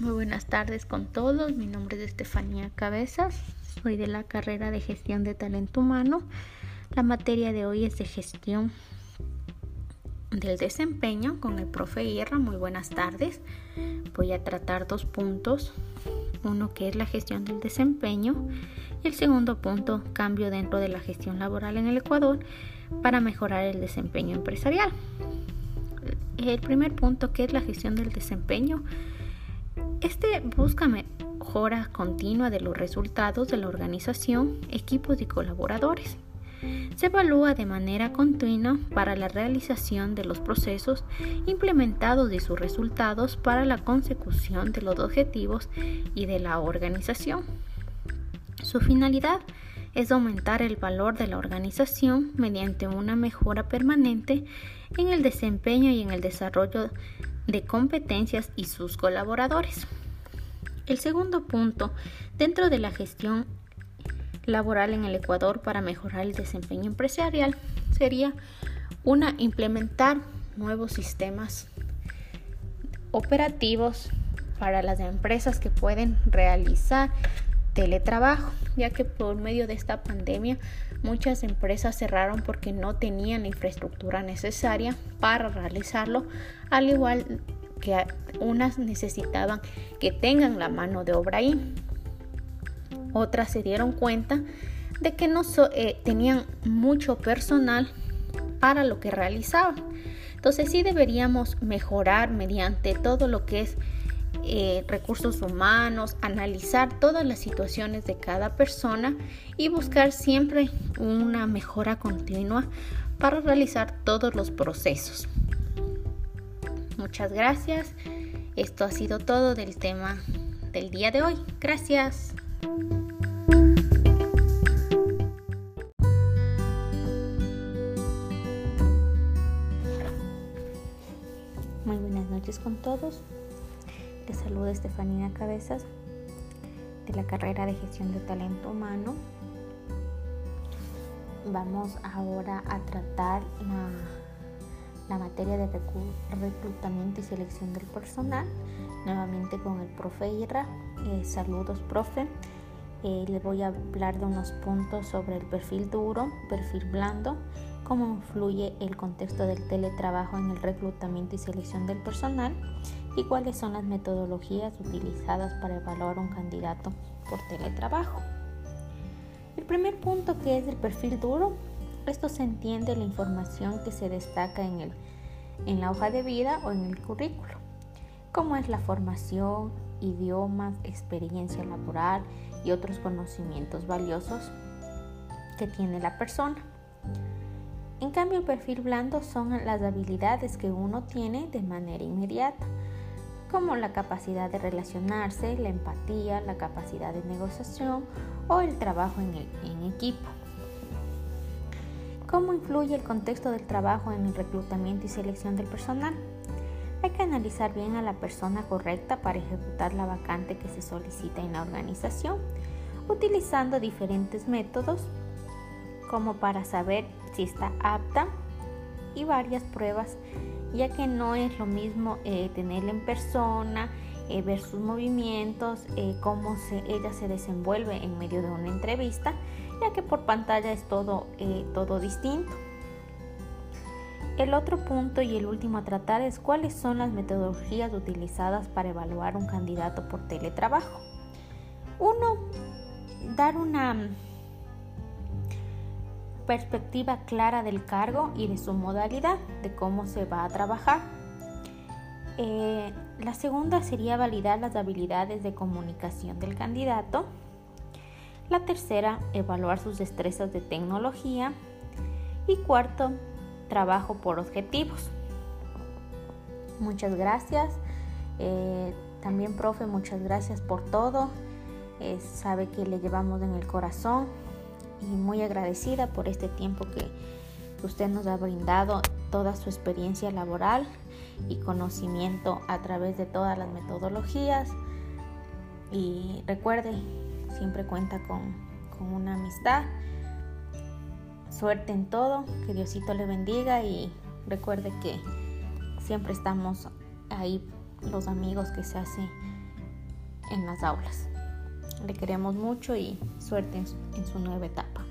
Muy buenas tardes con todos. Mi nombre es Estefanía Cabezas. Soy de la carrera de gestión de talento humano. La materia de hoy es de gestión del desempeño con el profe Guerra. Muy buenas tardes. Voy a tratar dos puntos. Uno que es la gestión del desempeño y el segundo punto, cambio dentro de la gestión laboral en el Ecuador para mejorar el desempeño empresarial. El primer punto que es la gestión del desempeño este busca mejora continua de los resultados de la organización, equipos y colaboradores. Se evalúa de manera continua para la realización de los procesos implementados y sus resultados para la consecución de los objetivos y de la organización. Su finalidad es aumentar el valor de la organización mediante una mejora permanente en el desempeño y en el desarrollo de competencias y sus colaboradores. El segundo punto, dentro de la gestión laboral en el Ecuador para mejorar el desempeño empresarial, sería una implementar nuevos sistemas operativos para las empresas que pueden realizar teletrabajo, ya que por medio de esta pandemia muchas empresas cerraron porque no tenían la infraestructura necesaria para realizarlo, al igual que unas necesitaban que tengan la mano de obra ahí. Otras se dieron cuenta de que no eh, tenían mucho personal para lo que realizaban. Entonces sí deberíamos mejorar mediante todo lo que es eh, recursos humanos, analizar todas las situaciones de cada persona y buscar siempre una mejora continua para realizar todos los procesos. Muchas gracias. Esto ha sido todo del tema del día de hoy. Gracias. Muy buenas noches con todos. Les saluda Estefanía Cabezas de la carrera de gestión de talento humano. Vamos ahora a tratar la, materia de reclutamiento y selección del personal, nuevamente con el profe Ira. Eh, saludos, profe. Eh, les voy a hablar de unos puntos sobre el perfil duro, perfil blando, cómo influye el contexto del teletrabajo en el reclutamiento y selección del personal y cuáles son las metodologías utilizadas para evaluar un candidato por teletrabajo. El primer punto que es el perfil duro, esto se entiende la información que se destaca en, el, en la hoja de vida o en el currículo, como es la formación, idiomas, experiencia laboral y otros conocimientos valiosos que tiene la persona. En cambio, el perfil blando son las habilidades que uno tiene de manera inmediata como la capacidad de relacionarse, la empatía, la capacidad de negociación o el trabajo en, equipo. ¿Cómo influye el contexto del trabajo en el reclutamiento y selección del personal? Hay que analizar bien a la persona correcta para ejecutar la vacante que se solicita en la organización, utilizando diferentes métodos como para saber si está apta y varias pruebas ya que no es lo mismo eh, tenerla en persona, eh, ver sus movimientos, eh, cómo ella se desenvuelve en medio de una entrevista, ya que por pantalla es todo, todo distinto. El otro punto y el último a tratar es cuáles son las metodologías utilizadas para evaluar un candidato por teletrabajo. Uno, dar una perspectiva clara del cargo y de su modalidad, de cómo se va a trabajar. Eh, la segunda sería validar las habilidades de comunicación del candidato. La tercera, evaluar sus destrezas de tecnología. Y cuarto, trabajo por objetivos. Muchas gracias. Eh, también, profe, muchas gracias por todo. Eh, sabe que le llevamos en el corazón y muy agradecida por este tiempo que usted nos ha brindado, toda su experiencia laboral y conocimiento a través de todas las metodologías. Y recuerde, siempre cuenta con, una amistad. Suerte en todo, que Diosito le bendiga y recuerde que siempre estamos ahí los amigos que se hace en las aulas. Le queremos mucho y suerte en su, nueva etapa.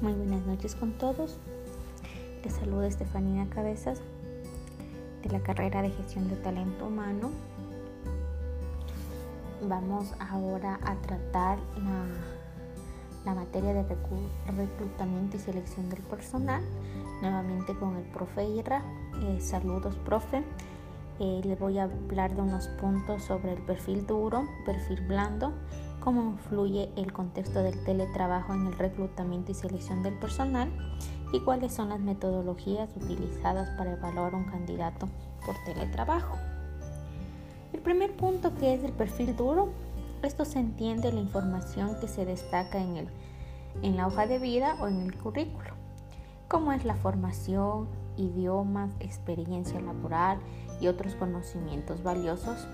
Muy buenas noches con todos. Les saluda Estefanía Cabezas de la carrera de gestión de talento humano. Vamos ahora a tratar la la materia de reclutamiento y selección del personal, nuevamente con el profe Ira. Eh, saludos, profe. Eh, voy a hablar de unos puntos sobre el perfil duro, perfil blando, cómo influye el contexto del teletrabajo en el reclutamiento y selección del personal y cuáles son las metodologías utilizadas para evaluar un candidato por teletrabajo. El primer punto que es el perfil duro esto se entiende la información que se destaca en, el, en la hoja de vida o en el currículo, como es la formación, idiomas, experiencia laboral y otros conocimientos valiosos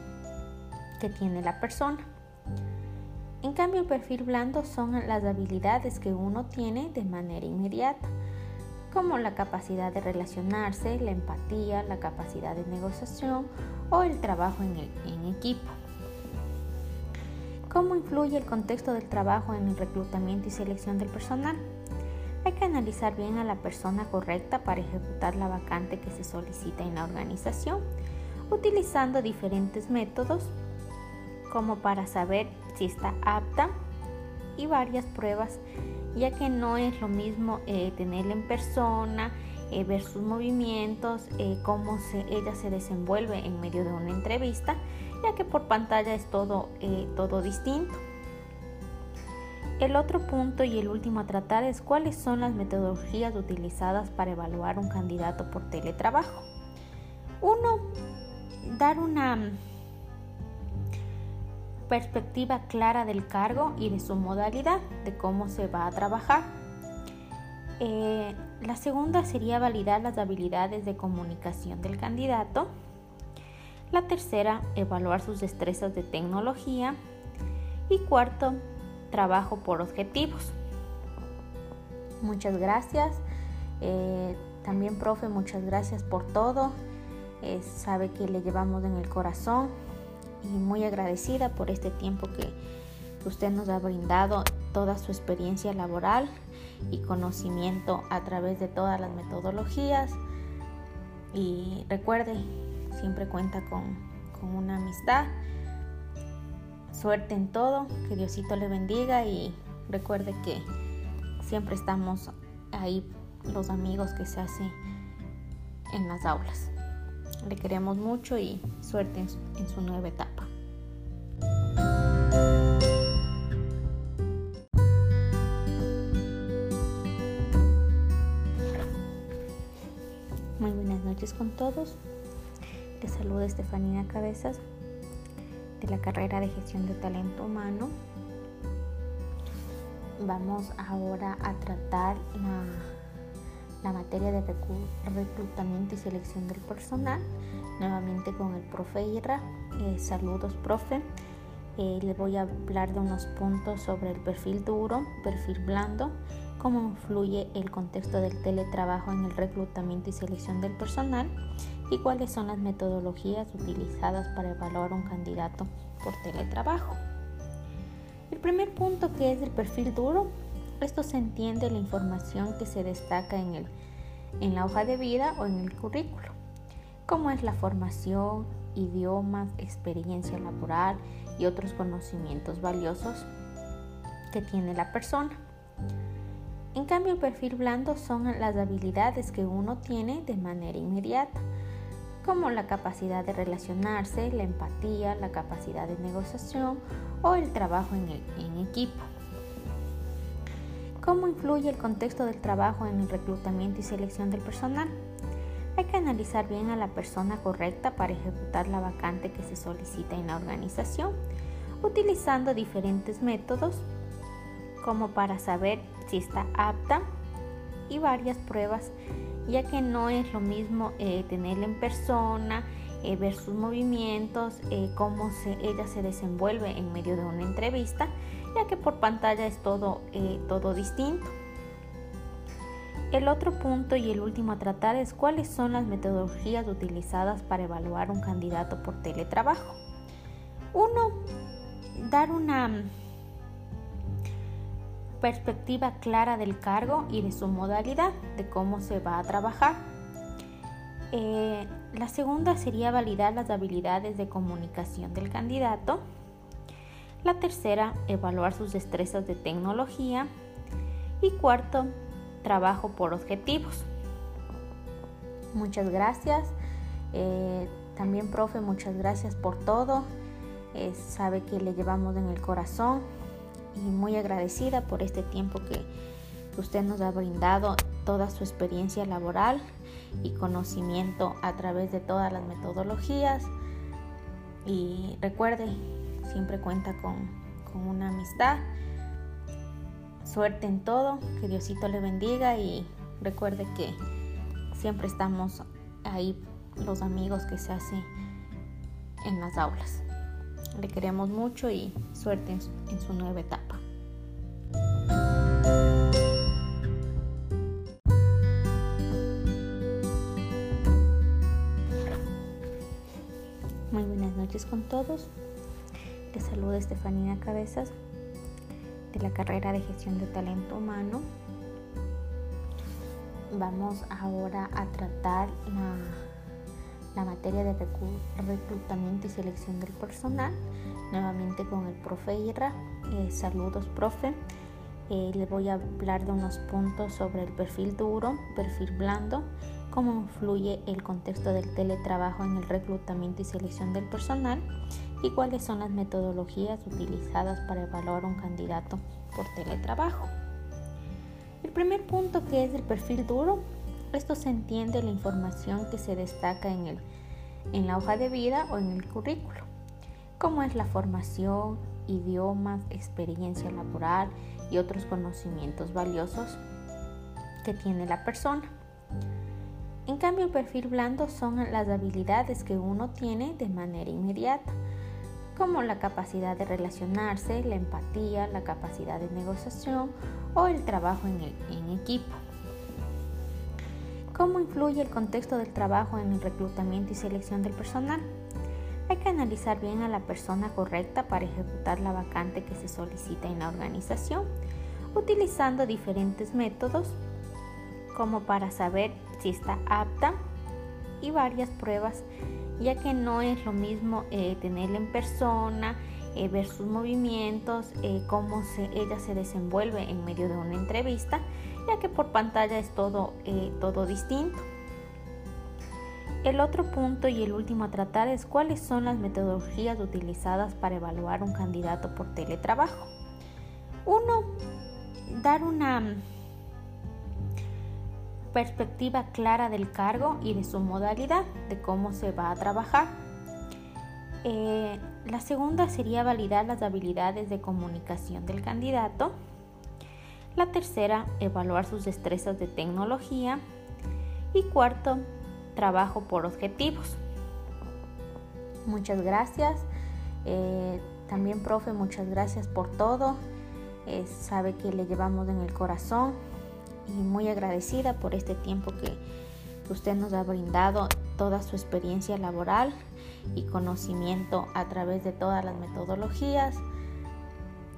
que tiene la persona. En cambio, el perfil blando son las habilidades que uno tiene de manera inmediata, como la capacidad de relacionarse, la empatía, la capacidad de negociación o el trabajo en equipo. ¿Cómo influye el contexto del trabajo en el reclutamiento y selección del personal? Hay que analizar bien a la persona correcta para ejecutar la vacante que se solicita en la organización, utilizando diferentes métodos como para saber si está apta y varias pruebas, ya que no es lo mismo eh, tenerla en persona, eh, ver sus movimientos, eh, cómo se, ella se desenvuelve en medio de una entrevista, ya que por pantalla es todo, eh, todo distinto. El otro punto y el último a tratar es cuáles son las metodologías utilizadas para evaluar un candidato por teletrabajo. Uno, dar una perspectiva clara del cargo y de su modalidad, de cómo se va a trabajar. Eh, la segunda sería validar las habilidades de comunicación del candidato. La tercera, evaluar sus destrezas de tecnología. Y cuarto, trabajo por objetivos. Muchas gracias. Eh, también, profe, muchas gracias por todo. Eh, sabe que le llevamos en el corazón y muy agradecida por este tiempo que usted nos ha brindado, toda su experiencia laboral y conocimiento a través de todas las metodologías. Y recuerde, siempre cuenta con, con una amistad. Suerte en todo, que Diosito le bendiga y recuerde que siempre estamos ahí los amigos que se hacen en las aulas. Le queremos mucho y suerte en su nueva etapa. Muy buenas noches con todos. Les saluda Estefanía Cabezas de la carrera de gestión de talento humano. Vamos ahora a tratar la, materia de reclutamiento y selección del personal, nuevamente con el profe Ira. Eh, saludos, profe. Eh, voy a hablar de unos puntos sobre el perfil duro, perfil blando, cómo influye el contexto del teletrabajo en el reclutamiento y selección del personal y cuáles son las metodologías utilizadas para evaluar un candidato por teletrabajo. El primer punto que es el perfil duro, esto se entiende la información que se destaca en, el, en la hoja de vida o en el currículo, como es la formación, idiomas, experiencia laboral y otros conocimientos valiosos que tiene la persona. En cambio, el perfil blando son las habilidades que uno tiene de manera inmediata, como la capacidad de relacionarse, la empatía, la capacidad de negociación o el trabajo en, en equipo. ¿Cómo influye el contexto del trabajo en el reclutamiento y selección del personal? Hay que analizar bien a la persona correcta para ejecutar la vacante que se solicita en la organización, utilizando diferentes métodos como para saber si está apta y varias pruebas, ya que no es lo mismo eh, tenerla en persona, eh, ver sus movimientos, eh, cómo se, ella se desenvuelve en medio de una entrevista, ya que por pantalla es todo, todo distinto. El otro punto y el último a tratar es cuáles son las metodologías utilizadas para evaluar un candidato por teletrabajo. Uno, dar una perspectiva clara del cargo y de su modalidad, de cómo se va a trabajar. Eh, la segunda sería validar las habilidades de comunicación del candidato. La tercera, evaluar sus destrezas de tecnología. Y cuarto, trabajo por objetivos. Muchas gracias. Eh, también, profe, muchas gracias por todo. Eh, sabe que le llevamos en el corazón y muy agradecida por este tiempo que usted nos ha brindado, toda su experiencia laboral y conocimiento a través de todas las metodologías. Y recuerde, siempre cuenta con, con una amistad. Suerte en todo, que Diosito le bendiga y recuerde que siempre estamos ahí los amigos que se hacen en las aulas. Le queremos mucho y suerte en su, nueva etapa. Noches con todos. Les saluda Estefanía Cabezas de la carrera de gestión de talento humano. Vamos ahora a tratar la la materia de reclutamiento y selección del personal, nuevamente con el profe Ira. Eh, saludos, profe. Eh, le voy a hablar de unos puntos sobre el perfil duro, perfil blando, cómo influye el contexto del teletrabajo en el reclutamiento y selección del personal y cuáles son las metodologías utilizadas para evaluar un candidato por teletrabajo. El primer punto que es el perfil duro esto se entiende la información que se destaca en, el, en la hoja de vida o en el currículo, como es la formación, idiomas, experiencia laboral y otros conocimientos valiosos que tiene la persona. En cambio, el perfil blando son las habilidades que uno tiene de manera inmediata, como la capacidad de relacionarse, la empatía, la capacidad de negociación o el trabajo en, en equipo. ¿Cómo influye el contexto del trabajo en el reclutamiento y selección del personal? Hay que analizar bien a la persona correcta para ejecutar la vacante que se solicita en la organización, utilizando diferentes métodos como para saber si está apta y varias pruebas, ya que no es lo mismo eh, tenerla en persona, eh, ver sus movimientos, eh, cómo ella se desenvuelve en medio de una entrevista, ya que por pantalla es todo, eh, todo distinto. El otro punto y el último a tratar es cuáles son las metodologías utilizadas para evaluar un candidato por teletrabajo. Uno, dar una perspectiva clara del cargo y de su modalidad, de cómo se va a trabajar. Eh, la segunda sería validar las habilidades de comunicación del candidato. La tercera, evaluar sus destrezas de tecnología. Y cuarto, trabajo por objetivos. Muchas gracias. Eh, también, profe, muchas gracias por todo. Eh, sabe que le llevamos en el corazón y muy agradecida por este tiempo que usted nos ha brindado, toda su experiencia laboral y conocimiento a través de todas las metodologías.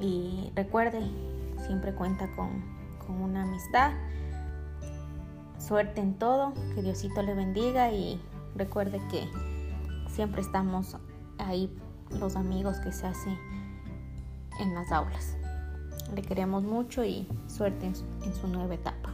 Y recuerde, siempre cuenta con, con una amistad. Suerte en todo, que Diosito le bendiga y recuerde que siempre estamos ahí los amigos que se hacen en las aulas. Le queremos mucho y suerte en su nueva etapa.